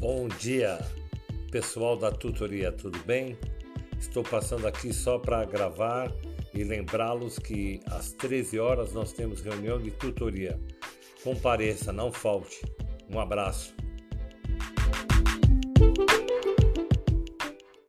Bom dia, pessoal da tutoria, tudo bem? Estou passando aqui só para gravar e lembrá-los que às 13 horas nós temos reunião de tutoria. Compareça, não falte. Um abraço.